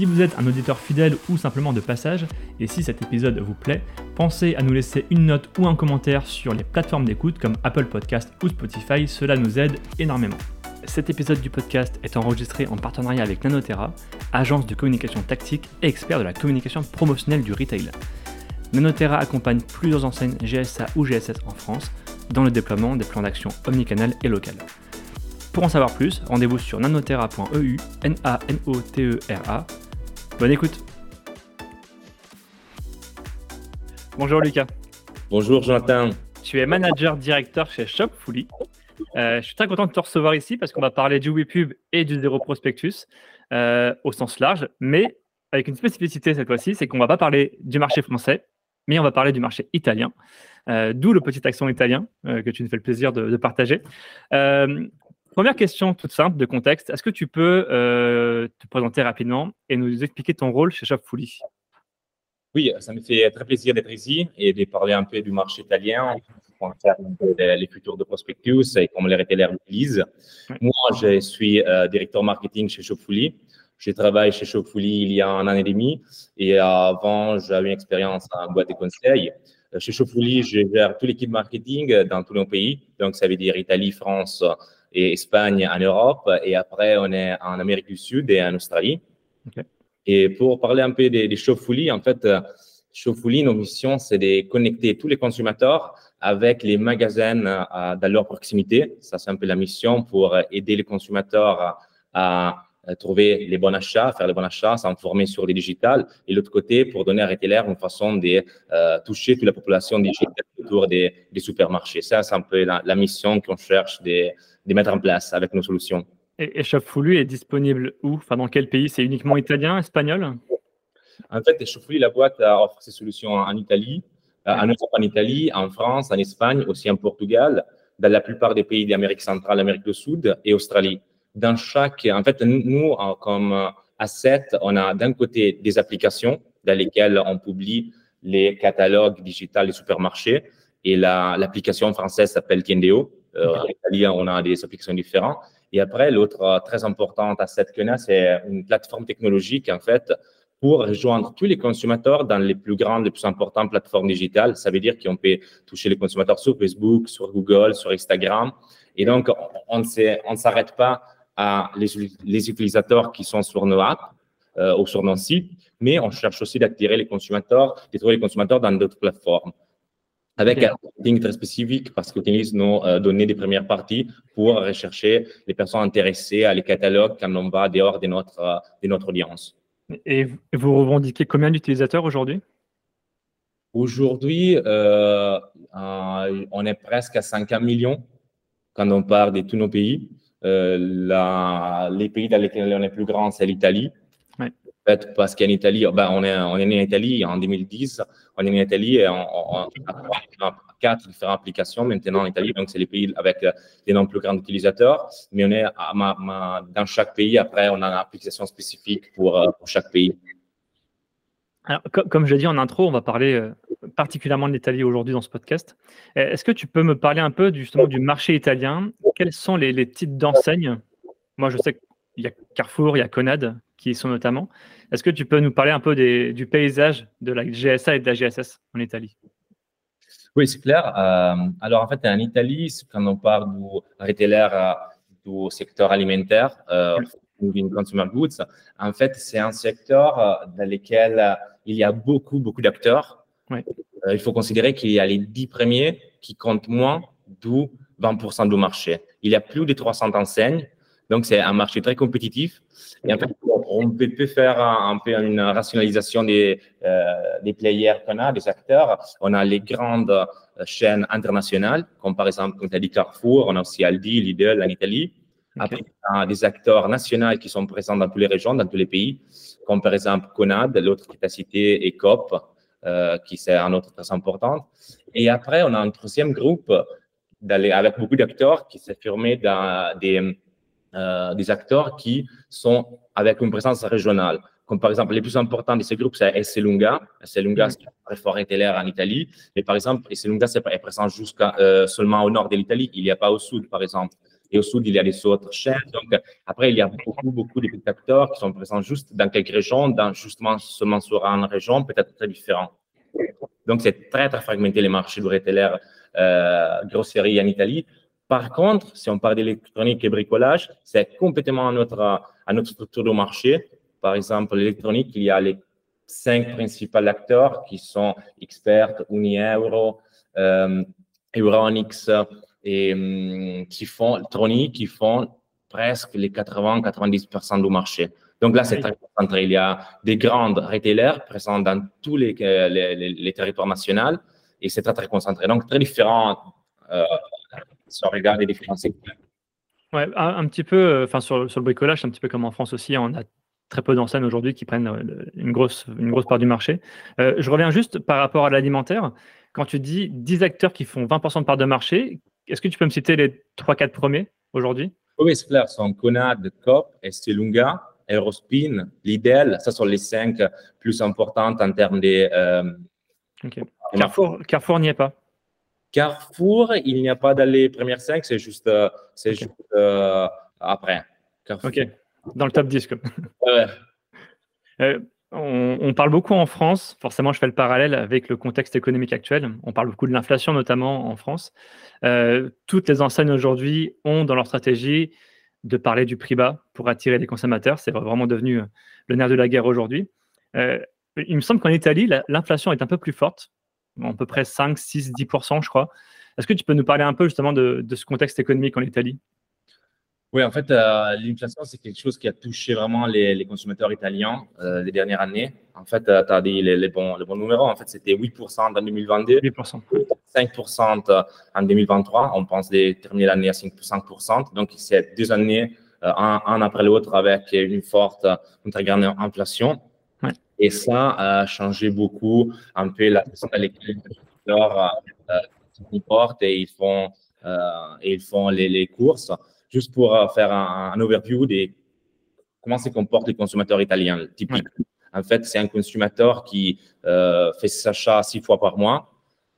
Si vous êtes un auditeur fidèle ou simplement de passage, et si cet épisode vous plaît, pensez à nous laisser une note ou un commentaire sur les plateformes d'écoute comme Apple Podcast ou Spotify, cela nous aide énormément. Cet épisode du podcast est enregistré en partenariat avec Nanotera, agence de communication tactique et expert de la communication promotionnelle du retail. Nanotera accompagne plusieurs enseignes GSA ou GSS en France dans le déploiement des plans d'action omnicanal et local. Pour en savoir plus, rendez-vous sur nanotera.eu, N-A-N-O-T-E-R-A. Bonne écoute Bonjour Lucas. Bonjour Jonathan. Tu es manager directeur chez Shopfully. Euh, je suis très content de te recevoir ici parce qu'on va parler du WePub et du zéro prospectus euh, au sens large, mais avec une spécificité cette fois-ci, c'est qu'on ne va pas parler du marché français, mais on va parler du marché italien, euh, d'où le petit accent italien que tu nous fais le plaisir de, partager. Première question toute simple de contexte, est-ce que tu peux te présenter rapidement et nous expliquer ton rôle chez Shopfully oui, ça me fait très plaisir d'être ici et de parler un peu du marché italien, concerne les futurs de prospectus et comment les retailers l'utilisent. Moi, je suis euh, directeur marketing chez Shopfully. Je travaille chez Shopfully il y a un an et demi et avant, j'avais une expérience en boîte de conseil. Euh, chez Shopfully, je gère toute l'équipe marketing dans tous nos pays. Donc, ça veut dire Italie, France et Espagne en Europe. Et après, on est en Amérique du Sud et en Australie. Et pour parler un peu des, des Shopfully, en fait, euh, Shopfully, nos missions, c'est de connecter tous les consommateurs avec les magasins euh, dans leur proximité. Ça, c'est un peu la mission pour aider les consommateurs à, trouver les bons achats, faire les bons achats, s'informer sur les digitales. Et l'autre côté, pour donner à retailer une façon de euh, toucher toute la population digitale autour des, supermarchés. Ça, c'est un peu la, mission qu'on cherche de, de mettre en place avec nos solutions. Et, Shopfully est disponible où? Enfin, dans quel pays? C'est uniquement italien, espagnol? En fait, Shopfully, la boîte offre ses solutions en Italie, euh, en Europe, en Italie, en France, en Espagne, aussi en Portugal, dans la plupart des pays d'Amérique centrale, Amérique du Sud et Australie. Dans chaque, en fait, nous, comme asset, on a d'un côté des applications dans lesquelles on publie les catalogues digitales des supermarchés et l'application française s'appelle Tiendeo. Euh, en Italie, on a des applications différentes. Et après, l'autre euh, très importante asset qu'on a, c'est une plateforme technologique, en fait, pour rejoindre tous les consommateurs dans les plus grandes, les plus importantes plateformes digitales. Ça veut dire qu'on peut toucher les consommateurs sur Facebook, sur Google, sur Instagram. Et donc, on ne s'arrête pas à les, utilisateurs qui sont sur nos apps euh, ou sur nos sites, mais on cherche aussi d'attirer les consommateurs, de trouver les consommateurs dans d'autres plateformes avec un marketing très spécifique parce qu'on utilise nos euh, données des premières parties pour rechercher les personnes intéressées à les catalogues quand on va dehors de notre, euh, de notre audience. Et vous revendiquez combien d'utilisateurs aujourd'hui? Aujourd'hui, euh, on est presque à 50 millions quand on parle de tous nos pays. les pays dans lesquels on est plus grand, c'est l'Italie parce qu'en Italie, ben, on, est, on est né en Italie en 2010, on est né en Italie et on, a quatre différentes applications maintenant en Italie, donc c'est les pays avec les noms plus grands utilisateurs, mais on est dans chaque pays, après, on a une application spécifique pour, euh, chaque pays. Comme je l'ai dit en intro, on va parler euh, particulièrement de l'Italie aujourd'hui dans ce podcast. Euh, est-ce que tu peux me parler un peu justement du marché italien? Quels sont les, les types d'enseignes Moi, je sais qu'il y a Carrefour, il y a Conad qui y sont notamment. Est-ce que tu peux nous parler un peu du paysage de la GSA et de la GSS en Italie? Oui, c'est clair. Euh, alors, en fait, en Italie, quand on parle du retailer euh, du secteur alimentaire, euh, consumer goods, en fait, c'est un secteur euh, dans lequel il y a beaucoup, beaucoup d'acteurs. il faut considérer qu'il y a les 10 premiers qui comptent moins d'où 20% du marché. Il y a plus de 300 enseignes donc, c'est un marché très compétitif. Et en fait, on peut, faire un, peu une rationalisation des, euh, des players qu'on a, des acteurs. On a les grandes euh, chaînes internationales, comme par exemple, comme tu as dit Carrefour, on a aussi Aldi, Lidl en Italie. Après, on a des acteurs nationaux qui sont présents dans toutes les régions, dans tous les pays, comme par exemple Conad, l'autre qui t'a cité, et COP. qui c'est un autre très important. Et après, on a un troisième groupe avec beaucoup d'acteurs qui s'est formé dans des, des acteurs qui sont avec une présence régionale comme par exemple, les plus importants de ces groupes, c'est Esselunga. Esselunga, mm. c'est un très fort retailer en Italie. Mais par exemple, Esselunga est présent jusqu'à euh, seulement au nord de l'Italie. Il n'y a pas au sud, par exemple. Et au sud, il y a des autres chaînes. Donc, après, il y a beaucoup, beaucoup de petits acteurs qui sont présents juste dans quelques régions, dans justement seulement sur une région, peut-être très différent. Donc, c'est très, très fragmenté les marchés du retailer euh, grosserie en Italie. Par contre, si on parle d'électronique et bricolage, c'est complètement à notre, à notre structure de marché par exemple, l'électronique, il y a les cinq principaux acteurs qui sont Expert, Unieuro, euh, Euronics et hum, qui font électronique, qui font presque les 80-90% du marché. Donc là, c'est très concentré. Il y a des grandes retailers présents dans tous les, les, territoires nationaux et c'est très, très concentré. Donc, très différent euh, si on regarde les secteurs. Ouais, un, petit peu, euh, enfin sur, sur, le bricolage, c'est un petit peu comme en France aussi, on a très peu d'enseignes aujourd'hui qui prennent euh, une grosse, une grosse part du marché. Euh, je reviens juste par rapport à l'alimentaire. Quand tu dis 10 acteurs qui font 20% de part de marché, est-ce que tu peux me citer les 3-4 premiers aujourd'hui? Oui, c'est clair. Sont Conad, Coop, Estelunga, Aerospin, Lidl. Ce sont les 5 plus importantes en termes de. Euh, Carrefour, Carrefour n'y est pas Carrefour, il n'y a pas dans les premières 5, c'est juste, c'est juste après. Carrefour. Ok. Dans le top 10. Euh, on, parle beaucoup en France, forcément je fais le parallèle avec le contexte économique actuel, on parle beaucoup de l'inflation notamment en France. Euh, toutes les enseignes aujourd'hui ont dans leur stratégie de parler du prix bas pour attirer les consommateurs, c'est vraiment devenu euh, le nerf de la guerre aujourd'hui. il me semble qu'en Italie, l'inflation est un peu plus forte, à peu près 5, 6, 10%, je crois. Est-ce que tu peux nous parler un peu justement de ce contexte économique en Italie? Oui, en fait, euh, l'inflation, c'est quelque chose qui a touché vraiment les, consommateurs italiens euh, les dernières années. En fait, euh, tu as dit les, bons, les bons numéros. En fait, c'était 8% en 2022, 8%. 5% en 2023. On pense de terminer l'année à 5%. Donc, c'est deux années, un, après l'autre, avec une forte, une très grande inflation. Et ça a changé beaucoup un peu la façon dont les consommateurs se comportent et ils font, et ils font les, les courses juste pour euh, faire un, overview de comment se comportent les consommateurs italiens typiques. En fait, c'est un consommateur qui euh, fait ses achats six fois par mois.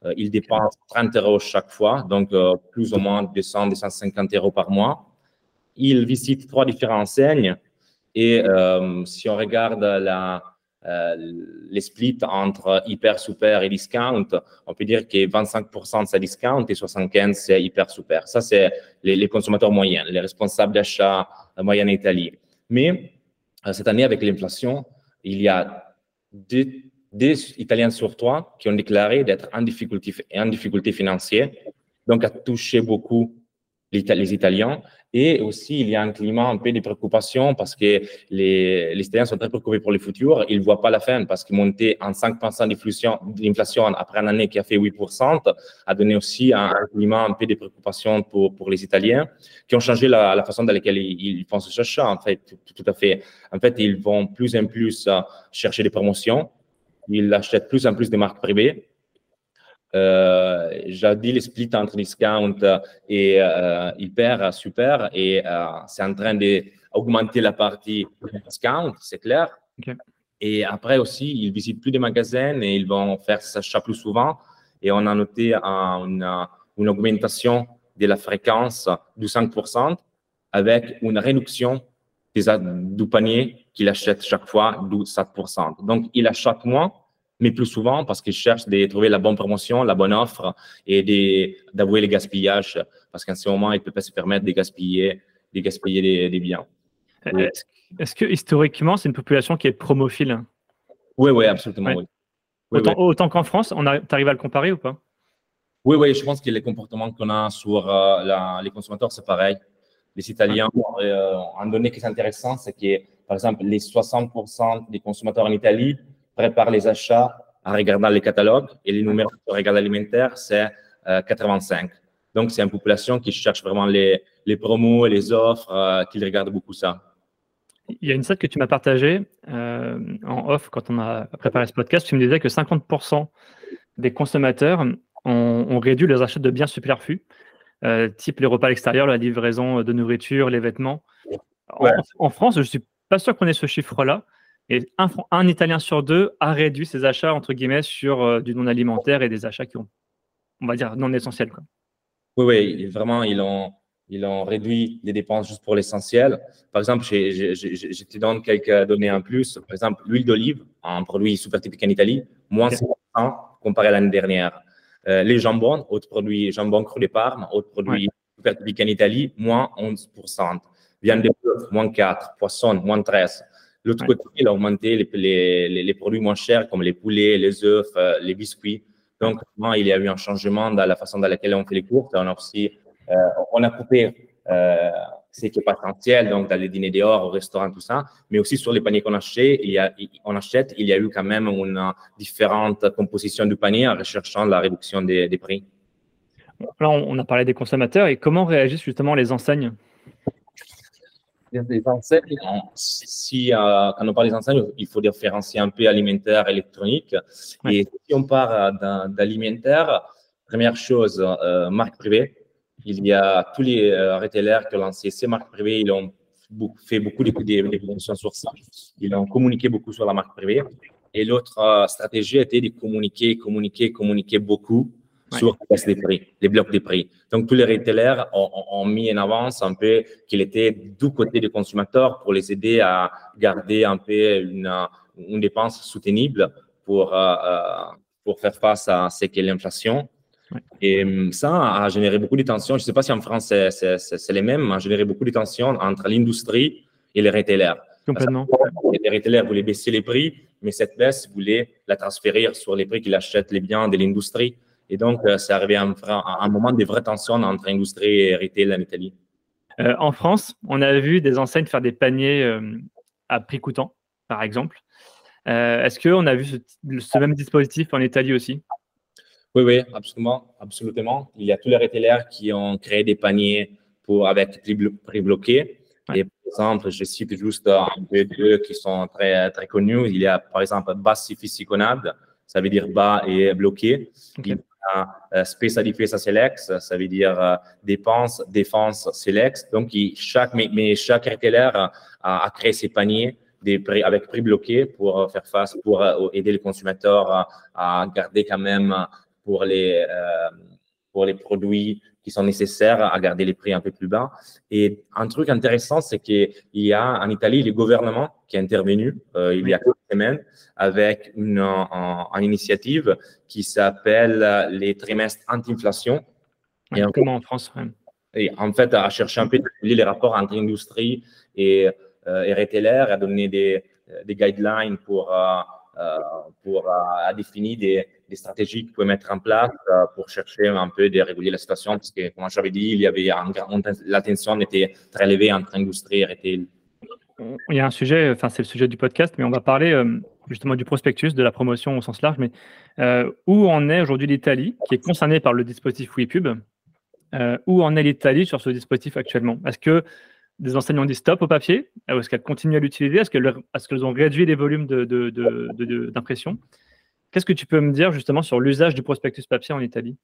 Euh, il dépense 30 euros chaque fois, donc plus ou moins 200, 250 euros par mois. Il visite trois différentes enseignes. Et si on regarde la, euh, les splits entre hyper, super et discount, on peut dire que 25% c'est discount et 75% c'est hyper, super. Ça, c'est les, consommateurs moyens, les responsables d'achat moyens en Italie. Mais euh, cette année, avec l'inflation, il y a des, Italiens sur trois qui ont déclaré d'être en difficulté, en difficulté financière, donc à toucher beaucoup les Italiens. Et aussi, il y a un climat un peu de préoccupation parce que les, les Italiens sont très préoccupés pour le futur. Ils ne voient pas la fin parce que monter en 5% d'inflation après une année qui a fait 8% a donné aussi un, climat un peu de préoccupation pour, pour les Italiens qui ont changé la, la façon dans laquelle ils, ils font ce achat. En fait, tout, à fait. En fait, ils vont plus en plus euh, chercher des promotions. Ils achètent plus en plus des marques privées j'ai dit le split entre discount et euh, hyper super et euh, c'est en train d'augmenter la partie discount, c'est clair. Et après aussi, ils visitent plus de magasins et ils vont faire des achats plus souvent. Et on a noté une, une augmentation de la fréquence de 5% avec une réduction des, du panier qu'il achète chaque fois de 7%. Donc, il achète moins mais plus souvent parce qu'ils cherchent de trouver la bonne promotion, la bonne offre et d'avouer les gaspillages parce qu'en ce moment, ils ne peuvent pas se permettre de gaspiller, de gaspiller des, biens. Euh, est-ce que historiquement, c'est une population qui est promophile? Oui, oui, absolument. autant, qu'en France, tu arrives à le comparer ou pas? Oui, oui, je pense que les comportements qu'on a sur euh, les consommateurs, c'est pareil. Les Italiens, euh, un donné qui est intéressant, c'est que, par exemple, les 60% des consommateurs en Italie prépare les achats en regardant les catalogues et les numéros de regard alimentaire, c'est 85. Euh, Donc, c'est une population qui cherche vraiment les, les promos et les offres, euh, qui regarde beaucoup ça. Il y a une stat que tu m'as partagée euh, en off quand on a préparé ce podcast. Tu me disais que 50% des consommateurs ont, réduit les achats de biens superflus, type les repas à l'extérieur, la livraison de nourriture, les vêtements. En, France, je ne suis pas sûr qu'on ait ce chiffre-là. Et un, Italien sur deux a réduit ses achats, entre guillemets, sur euh, du non alimentaire et des achats qui ont, on va dire, non essentiels. Quoi. Oui, oui, vraiment, ils ont, ils ont réduit les dépenses juste pour l'essentiel. Par exemple, je te donne quelques données en plus. Par exemple, l'huile d'olive, un produit super typique en Italie, moins 5% comparé à l'année dernière. Euh, les jambons, autre produit, jambon cru de Parme, autre produit super typique en Italie, moins 11%. Viande de bœuf, moins 4, poisson, moins 13. L'autre côté, il a augmenté les, les, les, produits moins chers comme les poulets, les œufs, euh, les biscuits. Donc, il y a eu un changement dans la façon dans laquelle on fait les courses. On a aussi euh, on a coupé euh, ce qui n'est pas essentiel, donc dans les dîners dehors, au restaurant, tout ça, mais aussi sur les paniers qu'on achète, il y a, on achète, il y a eu quand même une différente composition du panier en recherchant la réduction des, prix. Là, on a parlé des consommateurs et comment réagissent justement les enseignes? Les enseignes, si, euh, quand on parle des enseignes, il faut différencier un peu alimentaire, électronique. Et si on parle d'alimentaire, première chose, marque privée, il y a tous les euh, retailers qui ont lancé ces marques privées, ils ont fait beaucoup de promotions sur ça. Ils ont communiqué beaucoup sur la marque privée. Et l'autre euh, stratégie était de communiquer, communiquer, communiquer beaucoup sur les prix, les blocs de prix. Donc, tous les retailers ont, mis en avance un peu qu'il était du côté des consommateurs pour les aider à garder un peu une, une dépense soutenable pour, euh, pour faire face à ce qu'est l'inflation. Et hum, ça a généré beaucoup de tensions. Je ne sais pas si en France c'est les mêmes, mais a généré beaucoup de tensions entre l'industrie et les retailers. Complètement. Les retailers voulaient baisser les prix, mais cette baisse voulait la transférer sur les prix qu'ils achètent les biens de l'industrie. Et donc, euh, c'est arrivé à un, moment de vraies tensions entre industrie et retail en Italie. Euh, en France, on a vu des enseignes faire des paniers euh, à prix coûtant, par exemple. Est-ce qu'on a vu ce, même dispositif en Italie aussi? Oui, oui, absolument, absolument. Il y a tous les retailers qui ont créé des paniers pour, avec prix bloqué. Et par exemple, je cite juste un peu deux qui sont très, très connus. Il y a par exemple Bassi Fissiconade, ça veut dire bas et bloqué. Y a uh, Spesa Difesa Select, ça veut dire uh, dépense, défense Select. Donc, chaque, mais, chaque retailer a, a, créé ses paniers des prix, avec prix bloqué pour faire face, pour uh, aider les consommateurs à, à garder quand même pour les, euh, pour les produits qui sont nécessaires à garder les prix un peu plus bas. Et un truc intéressant, c'est qu'il y a en Italie le gouvernement qui est intervenu euh, il y a quelques semaines avec une, initiative qui s'appelle les trimestres anti-inflation. et comment en France Et en fait, à chercher un peu les rapports entre industrie et, euh, et retailer, à donner des, des guidelines pour, pour à définir des, des stratégies qu'ils pouvaient mettre en place euh, pour chercher un peu de réguler la situation, parce que, comme j'avais dit, il y avait la tension était très élevée entre industrie et retail. Il y a un sujet, enfin c'est le sujet du podcast, mais on va parler euh, justement du prospectus, de la promotion au sens large. Mais euh, où en est aujourd'hui l'Italie, qui est concernée par le dispositif WePub Où en est l'Italie sur ce dispositif actuellement? Est-ce que des enseignants disent stop au papier? Est-ce qu'elles continuent à l'utiliser? Est-ce qu'elles ont réduit les volumes d'impression? Qu'est-ce que tu peux me dire justement sur l'usage du prospectus papier en Italie?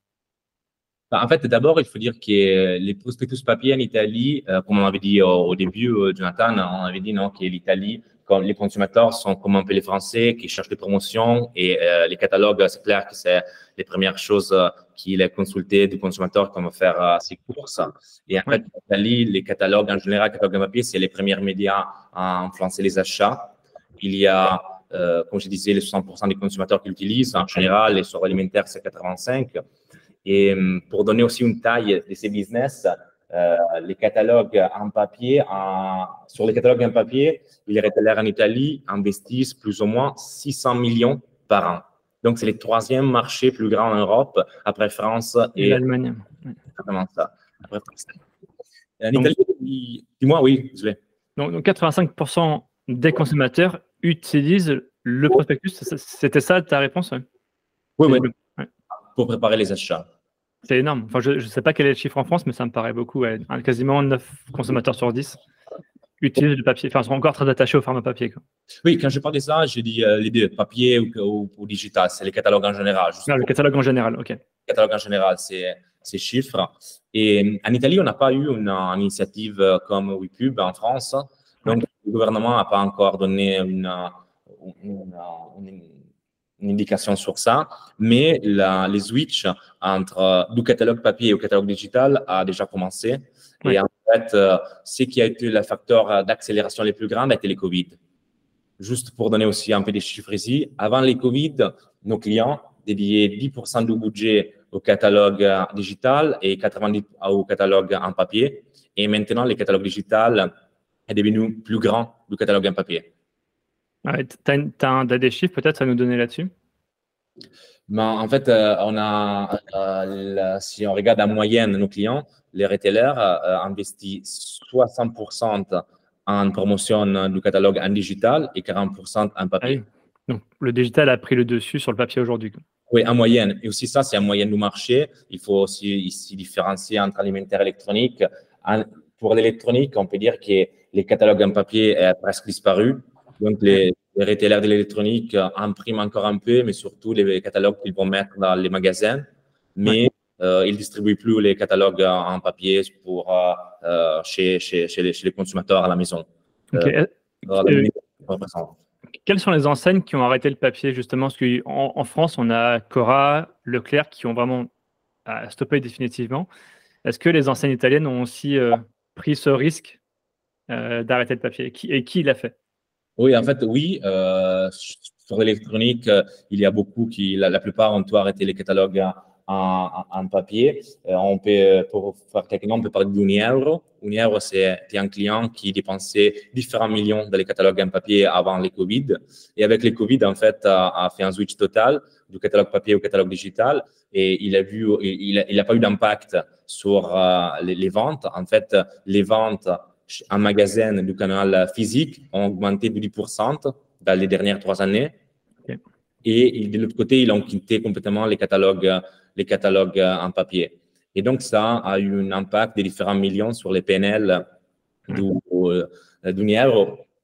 Bah, en fait, d'abord, il faut dire que les prospectus papier en Italie, euh, comme on avait dit au, début, euh, Jonathan, on avait dit non, que l'Italie, quand les consommateurs sont comme un peu les Français qui cherchent des promotions et euh, les catalogues, c'est clair que c'est les premières choses qu'il est consulté du consommateur quand on va faire ses courses. Et en fait, en Italie, les catalogues en général, catalogues papier, c'est les premiers médias à influencer les achats. Il y a euh, comme je disais, les 60% des consommateurs qui l'utilisent. En général, les soins alimentaires, c'est 85. Et euh, pour donner aussi une taille de ces business, euh, les catalogues en papier, sur les catalogues en papier, les retailers en Italie investissent plus ou moins 600 millions par an. Donc, c'est le troisième marché plus grand en Europe, après France et l'Allemagne. Exactement ça. Après France. En Italie, dis-moi, oui, désolé. Donc, donc 85% des consommateurs utilise le prospectus. C'était ça ta réponse Oui, oui. Pour préparer les achats. C'est énorme. Enfin, je ne sais pas quel est le chiffre en France, mais ça me paraît beaucoup. Quasiment 9 consommateurs sur 10. utilisent le papier, enfin, sont encore très attachés au format papier. Oui, quand je parle de ça, je dis euh, les deux, papier ou, ou, digital, c'est les catalogues en général. Ah, le catalogue en général, ok. Le catalogue en général, c'est ces chiffres. Et en Italie, on n'a pas eu une, initiative comme WePub en France. Donc, le gouvernement n'a pas encore donné une, une, indication sur ça. Mais la, les switch entre du catalogue papier au catalogue digital a déjà commencé. Et en fait, euh, ce qui a été le facteur d'accélération les plus grands a été les Covid. Juste pour donner aussi un peu des chiffres ici, avant les Covid, nos clients dédiaient 10% du budget au catalogue digital et 90% au catalogue en papier. Et maintenant, le catalogue digital est devenu plus grand du catalogue en papier. tu as, des chiffres peut-être à nous donner là-dessus? Ben, En fait, euh, on a, euh, si on regarde en moyenne nos clients, les retailers euh, investissent 60% en promotion du catalogue en digital et 40% en papier. Ah Donc, le digital a pris le dessus sur le papier aujourd'hui. Oui, en moyenne. Et aussi ça, c'est en moyenne du marché. Il faut aussi ici différencier entre alimentaire et électronique. pour l'électronique, on peut dire que les catalogues en papier sont presque disparus. Donc, les, les retailers de l'électronique impriment encore un peu, mais surtout les catalogues qu'ils vont mettre dans les magasins. Mais euh, ils ne distribuent plus les catalogues en papier pour, euh, euh, chez, chez, chez, les, consommateurs à la maison. Quelles sont les enseignes qui ont arrêté le papier justement? Parce qu'en en France, on a Cora, Leclerc qui ont vraiment stoppé définitivement. Est-ce que les enseignes italiennes ont aussi pris ce risque? D'arrêter le papier Et qui l'a fait? Oui, en fait, oui. sur l'électronique, il y a beaucoup qui, la, la, plupart ont tout arrêté les catalogues en, papier. Euh, on peut, euh, pour faire quelques noms, on peut parler d'Unieuro. Unieuro, c'est un client qui dépensait différents millions dans les catalogues en papier avant les Covid. Et avec les Covid, en fait, a, fait un switch total du catalogue papier au catalogue digital. Et il a vu, il n'a pas eu d'impact sur euh, les, ventes. En fait, les ventes en magasin du canal physique ont augmenté de 10% dans les dernières trois années. Et de l'autre côté, ils ont quitté complètement les catalogues les catalogues euh, en papier. Et donc, ça a eu un impact de différents millions sur les PNL du, euh,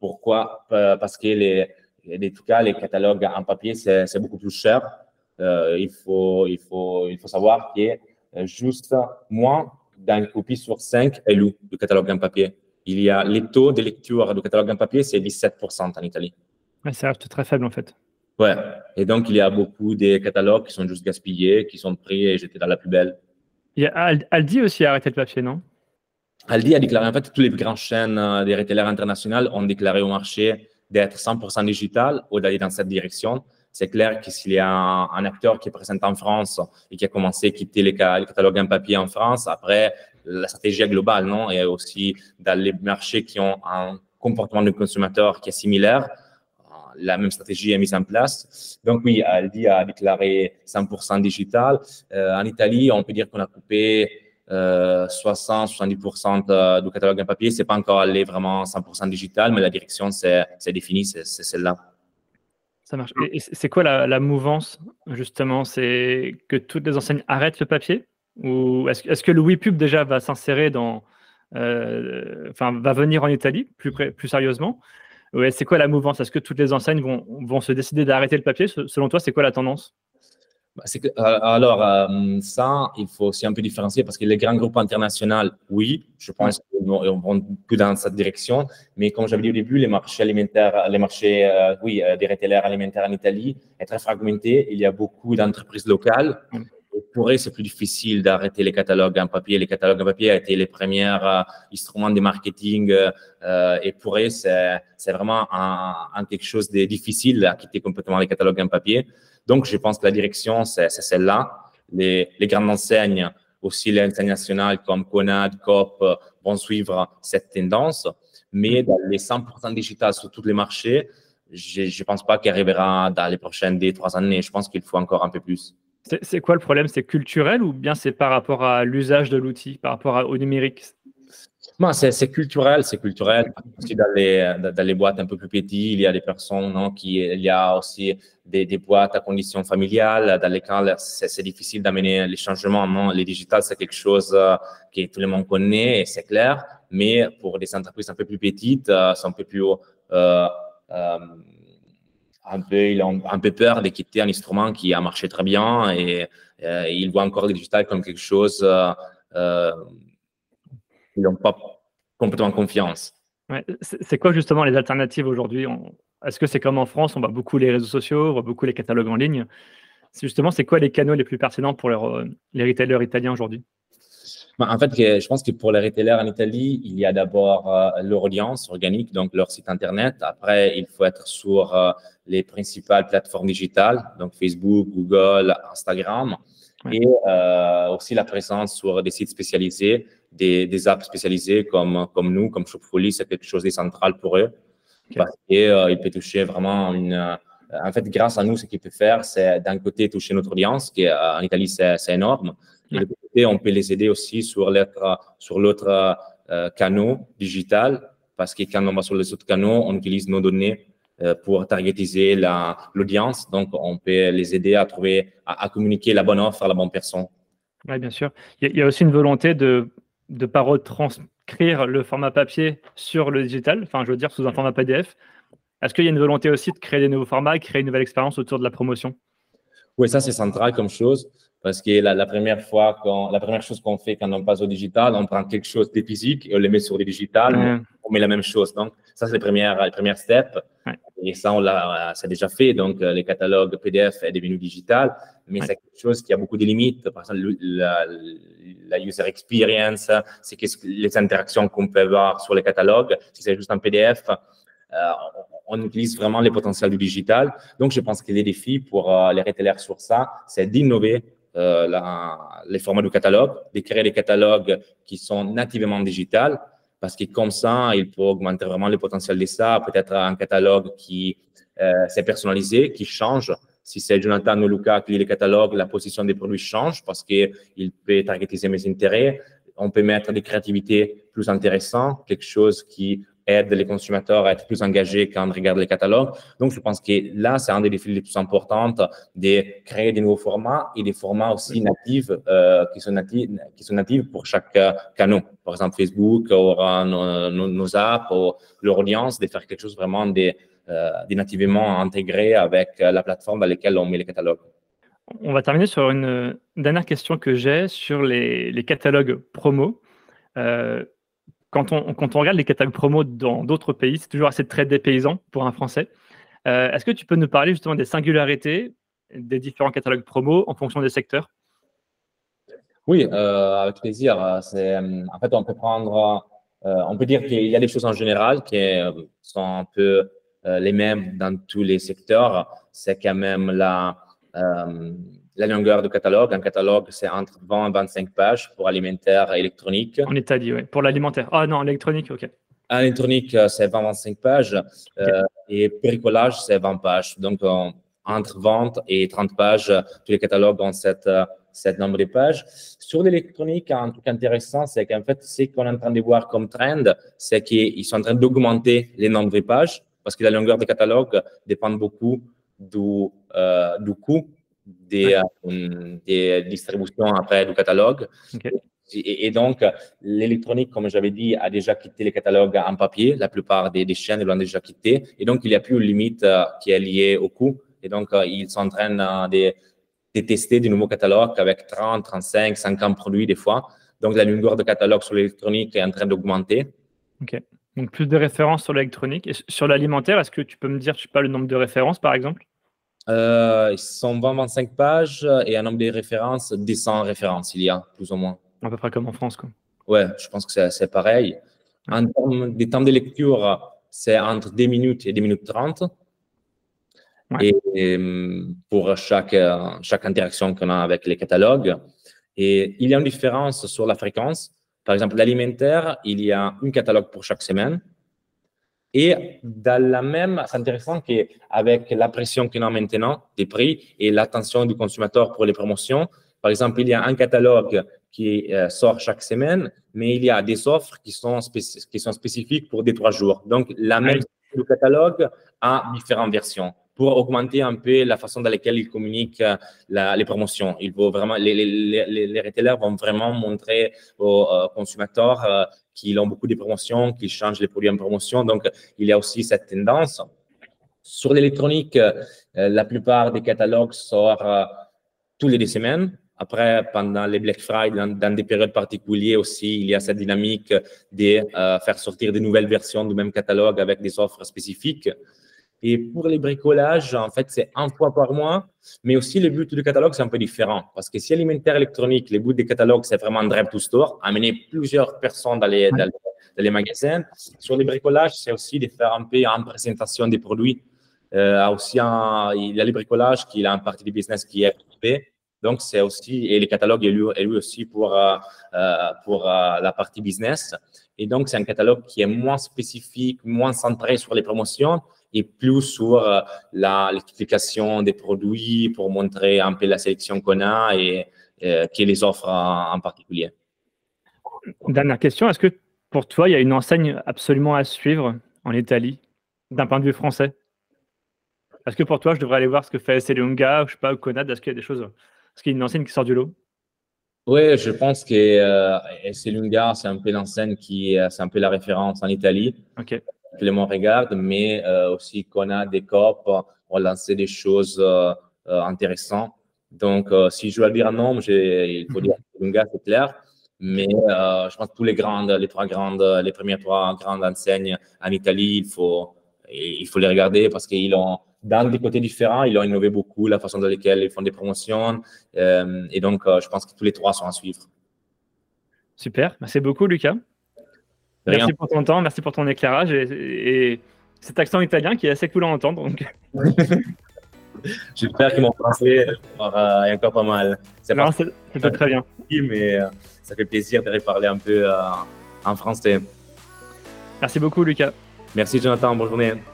Pourquoi? Parce que les, en tout cas, les catalogues en papier, c'est beaucoup plus cher. Euh, il, faut, il, faut, il faut savoir que juste moins d'une copie sur cinq est lu du catalogue en papier. Il y a les taux de lecture du catalogue en papier, c'est 17% en Italie. ça reste très faible en fait. Ouais. Et donc, il y a beaucoup de catalogues qui sont juste gaspillés, qui sont pris et jetés dans la poubelle. Il y a Aldi aussi a arrêté le papier, non? Aldi a déclaré, en fait, toutes les grandes chaînes euh, des retailers internationales ont déclaré au marché d'être 100% digital ou d'aller dans cette direction. C'est clair que s'il y a un, acteur qui est présent en France et qui a commencé à quitter les, catalogues en papier en France, après, la stratégie globale, non Et aussi dans les marchés qui ont un comportement de consommateur qui est similaire, la même stratégie est mise en place. Donc oui, Aldi a déclaré 100% digital. Euh, en Italie, on peut dire qu'on a coupé 60-70% euh, du catalogue en papier. C'est pas encore allé vraiment 100% digital, mais la direction c'est définie, c'est celle-là. Ça marche. C'est quoi la, mouvance justement? C'est que toutes les enseignes arrêtent le papier? Ou est-ce que le WePub déjà va s'insérer dans, euh, enfin, va venir en Italie plus, plus sérieusement? Ouais, c'est quoi la mouvance? Est-ce que toutes les enseignes vont, vont se décider d'arrêter le papier? Selon toi, c'est quoi la tendance? Bah, que, euh, alors, euh, ça, il faut aussi un peu différencier parce que les grands groupes internationaux, oui, je pense qu'ils vont, plus dans cette direction. Mais comme j'avais dit au début, les marchés alimentaires, les marchés, oui, des retailers alimentaires en Italie est très fragmenté. Il y a beaucoup d'entreprises locales pour eux, c'est plus difficile d'arrêter les catalogues en papier. Les catalogues en papier ont été les premiers euh, instruments de marketing euh, et pour eux, c'est vraiment un, quelque chose de difficile à quitter complètement les catalogues en papier. Donc, je pense que la direction, c'est celle-là. Les, les, grandes enseignes, aussi les enseignes nationales comme Conad, Coop, vont suivre cette tendance. Mais dans les 100% digital sur tous les marchés, je ne pense pas qu'il arrivera dans les prochaines deux, trois années. Je pense qu'il faut encore un peu plus. C'est quoi le problème? C'est culturel ou bien c'est par rapport à l'usage de l'outil, par rapport au numérique? C'est culturel, c'est culturel. Dans les, boîtes un peu plus petites, il y a des personnes, non, qui, il y a aussi des, boîtes à conditions familiales dans lesquelles c'est difficile d'amener les changements. Non, les digitales, c'est quelque chose euh, que tout le monde connaît c'est clair. mais pour des entreprises un peu plus petites, c'est un peu plus un peu, ils ont un peu peur de quitter un instrument qui a marché très bien et, ils voient encore le digital comme quelque chose, ils n'ont pas complètement confiance. C'est quoi justement les alternatives aujourd'hui? Est-ce que c'est comme en France, on voit beaucoup les réseaux sociaux, on voit beaucoup les catalogues en ligne? Justement, c'est quoi les canaux les plus pertinents pour euh, les retailers italiens aujourd'hui? En fait, je pense que pour les retailers en Italie, il y a d'abord euh, leur audience organique, donc leur site Internet. Après, il faut être sur euh, les principales plateformes digitales, donc Facebook, Google, Instagram. Et aussi la présence sur des sites spécialisés des, des, apps spécialisées comme, comme nous, comme Shopfully, c'est quelque chose de central pour eux. Parce qu'il euh, peut toucher vraiment une. Euh, en fait, grâce à nous, ce qu'il peut faire, c'est d'un côté toucher notre audience, qui en Italie, c'est énorme. On peut les aider aussi sur l'autre sur l'autre euh, canal digital, parce que quand on va sur les autres canaux, on utilise nos données pour targetiser l'audience. Donc, on peut les aider à trouver, à, communiquer la bonne offre à la bonne personne. Oui, bien sûr. il y, a aussi une volonté de de pas retranscrire le format papier sur le digital, enfin je veux dire sous un format PDF. Est-ce qu'il y a une volonté aussi de créer des nouveaux formats, créer une nouvelle expérience autour de la promotion? Oui, ça c'est central comme chose parce que la, première fois, quand, la première chose qu'on fait quand on passe au digital, on prend quelque chose de physique et on le met sur le digital, on met la même chose. Donc ça c'est les premières, les premières steps. Et ça, on l'a, déjà fait. Donc, euh, les catalogues PDF est devenu digital, mais c'est quelque chose qui a beaucoup de limites. Par exemple, la, la user experience, c'est les interactions qu'on peut avoir sur les catalogues. Si c'est juste un PDF, euh, on utilise vraiment les potentiels du digital. Donc, je pense que les défis pour euh, les retailers sur ça, c'est d'innover les formats du catalogue, de créer des catalogues qui sont nativement digitales parce que comme ça, il peut augmenter vraiment le potentiel de ça. Peut-être un catalogue qui euh, s'est personnalisé, qui change. Si c'est Jonathan ou Lucas qui lit le catalogue, la position des produits change parce qu'il peut targetiser mes intérêts. On peut mettre des créativités plus intéressantes, quelque chose qui aide les consommateurs à être plus engagés quand ils regardent les catalogues. Donc, je pense que là, c'est un des défis les plus importants de créer des nouveaux formats et des formats aussi natifs euh, qui, sont natifs, qui sont natifs pour chaque euh, canal. Par exemple, Facebook ou nos, apps ou leur audience, de faire quelque chose vraiment de, euh, nativement intégré avec la plateforme dans laquelle on met les catalogues. On va terminer sur une dernière question que j'ai sur les, les catalogues promo. Euh, quand on, quand on regarde les catalogues promo dans d'autres pays, c'est toujours assez très dépaysant pour un Français. Euh, est-ce que tu peux nous parler justement des singularités des différents catalogues promo en fonction des secteurs? Oui, euh, avec plaisir. en fait, on peut prendre, euh, on peut dire qu'il y a des choses en général qui sont un peu les mêmes dans tous les secteurs. C'est quand même la la longueur du catalogue. Un catalogue, c'est entre 20 et 25 pages pour alimentaire et électronique. En Italie, oui. Pour l'alimentaire. Ah non, électronique, OK. Électronique, euh, c'est 20-25 pages. Euh, et bricolage, c'est 20 pages. Donc, entre 20 et 30 pages, tous les catalogues ont cette, euh, cette nombre de pages. Sur l'électronique, un truc intéressant, c'est qu'en fait, ce qu'on est en train de voir comme trend, c'est qu'ils sont en train d'augmenter les nombres de pages parce que la longueur des catalogues dépend beaucoup du, du coût des, euh, des distributions après du catalogue. Et, donc, l'électronique, comme j'avais dit, a déjà quitté les catalogues en papier. La plupart des, chaînes l'ont déjà quitté. Et donc, il n'y a plus une limite euh, qui est liée au coût. Et donc, euh, ils sont en train de, de, tester de nouveaux catalogues avec 30, 35, 50 produits des fois. Donc, la longueur de catalogue sur l'électronique est en train d'augmenter. OK. Donc, plus de références sur l'électronique. Et sur l'alimentaire, est-ce que tu peux me dire, je sais pas, le nombre de références, par exemple? Euh, ils sont 20-25 pages et un nombre de références, 100 références, il y a plus ou moins. À peu près comme en France, quoi. Ouais, je pense que c'est pareil. En termes des temps de lecture, c'est entre 2 minutes et 2 minutes 30. Et, pour chaque, chaque interaction qu'on a avec les catalogues. Et il y a une différence sur la fréquence. Par exemple, l'alimentaire, il y a un catalogue pour chaque semaine. Et dans la même, c'est intéressant qu'avec la pression qu'on a maintenant des prix et l'attention du consommateur pour les promotions, par exemple, il y a un catalogue qui euh, sort chaque semaine, mais il y a des offres qui sont, qui sont spécifiques pour des trois jours. Donc, la même du catalogue à différentes versions pour augmenter un peu la façon dans laquelle ils communiquent euh, les promotions. Il faut vraiment, les, les, les, retailers vont vraiment montrer aux euh, consommateurs euh, qu'ils ont beaucoup de promotions, qu'ils changent les produits en promotion. Donc, il y a aussi cette tendance. Sur l'électronique, la plupart des catalogues sortent tous les deux semaines. Après, pendant les Black Friday, dans, des périodes particulières aussi, il y a cette dynamique de faire sortir de nouvelles versions du même catalogue avec des offres spécifiques. Et pour les bricolages, en fait, c'est un fois par mois. Mais aussi, le but du catalogue, c'est un peu différent. Parce que si alimentaire électronique, le but du catalogue, c'est vraiment drive to store, amener plusieurs personnes dans les, magasins. Sur les bricolages, c'est aussi de faire un peu en présentation des produits. Euh, aussi, il y a les bricolages qui a une partie du business qui est occupée. Donc, c'est aussi, et le catalogue est lui, aussi pour, euh, euh pour euh, la partie business. Et donc, c'est un catalogue qui est moins spécifique, moins centré sur les promotions et plus sur l'explication des produits pour montrer un peu la sélection qu'on a et, qui les offre en, particulier. Dernière question, est-ce que pour toi, il y a une enseigne absolument à suivre en Italie d'un point de vue français? Est-ce que pour toi, je devrais aller voir ce que fait Selunga, je sais pas, ou Conad? Est-ce qu'il y a des choses Est-ce qu'il y a une enseigne qui sort du lot Oui, je pense que euh, Selunga, c'est un peu l'enseigne qui, c'est un peu la référence en Italie. Ok que le monde regarde, mais euh, aussi qu'on a des COP, on lancé des choses euh, euh, intéressantes. Donc, si je dois dire un nom, il faut dire Lunga, c'est clair. Mais je pense que tous les grandes, les trois grandes, les premières trois grandes enseignes en Italie, il faut, il faut les regarder parce qu'ils ont, dans des côtés différents, ils ont innové beaucoup la façon dans laquelle ils font des promotions. et donc, je pense que tous les trois sont à suivre. Super. Merci beaucoup, Lucas. Merci pour ton temps, merci pour ton éclairage et, cet accent italien qui est assez cool à entendre. Donc... J'espère que mon français est encore pas mal. C'est pas très bien. Mais euh, ça fait plaisir de reparler un peu euh, en français. Merci beaucoup, Lucas. Merci, Jonathan. Bonne journée.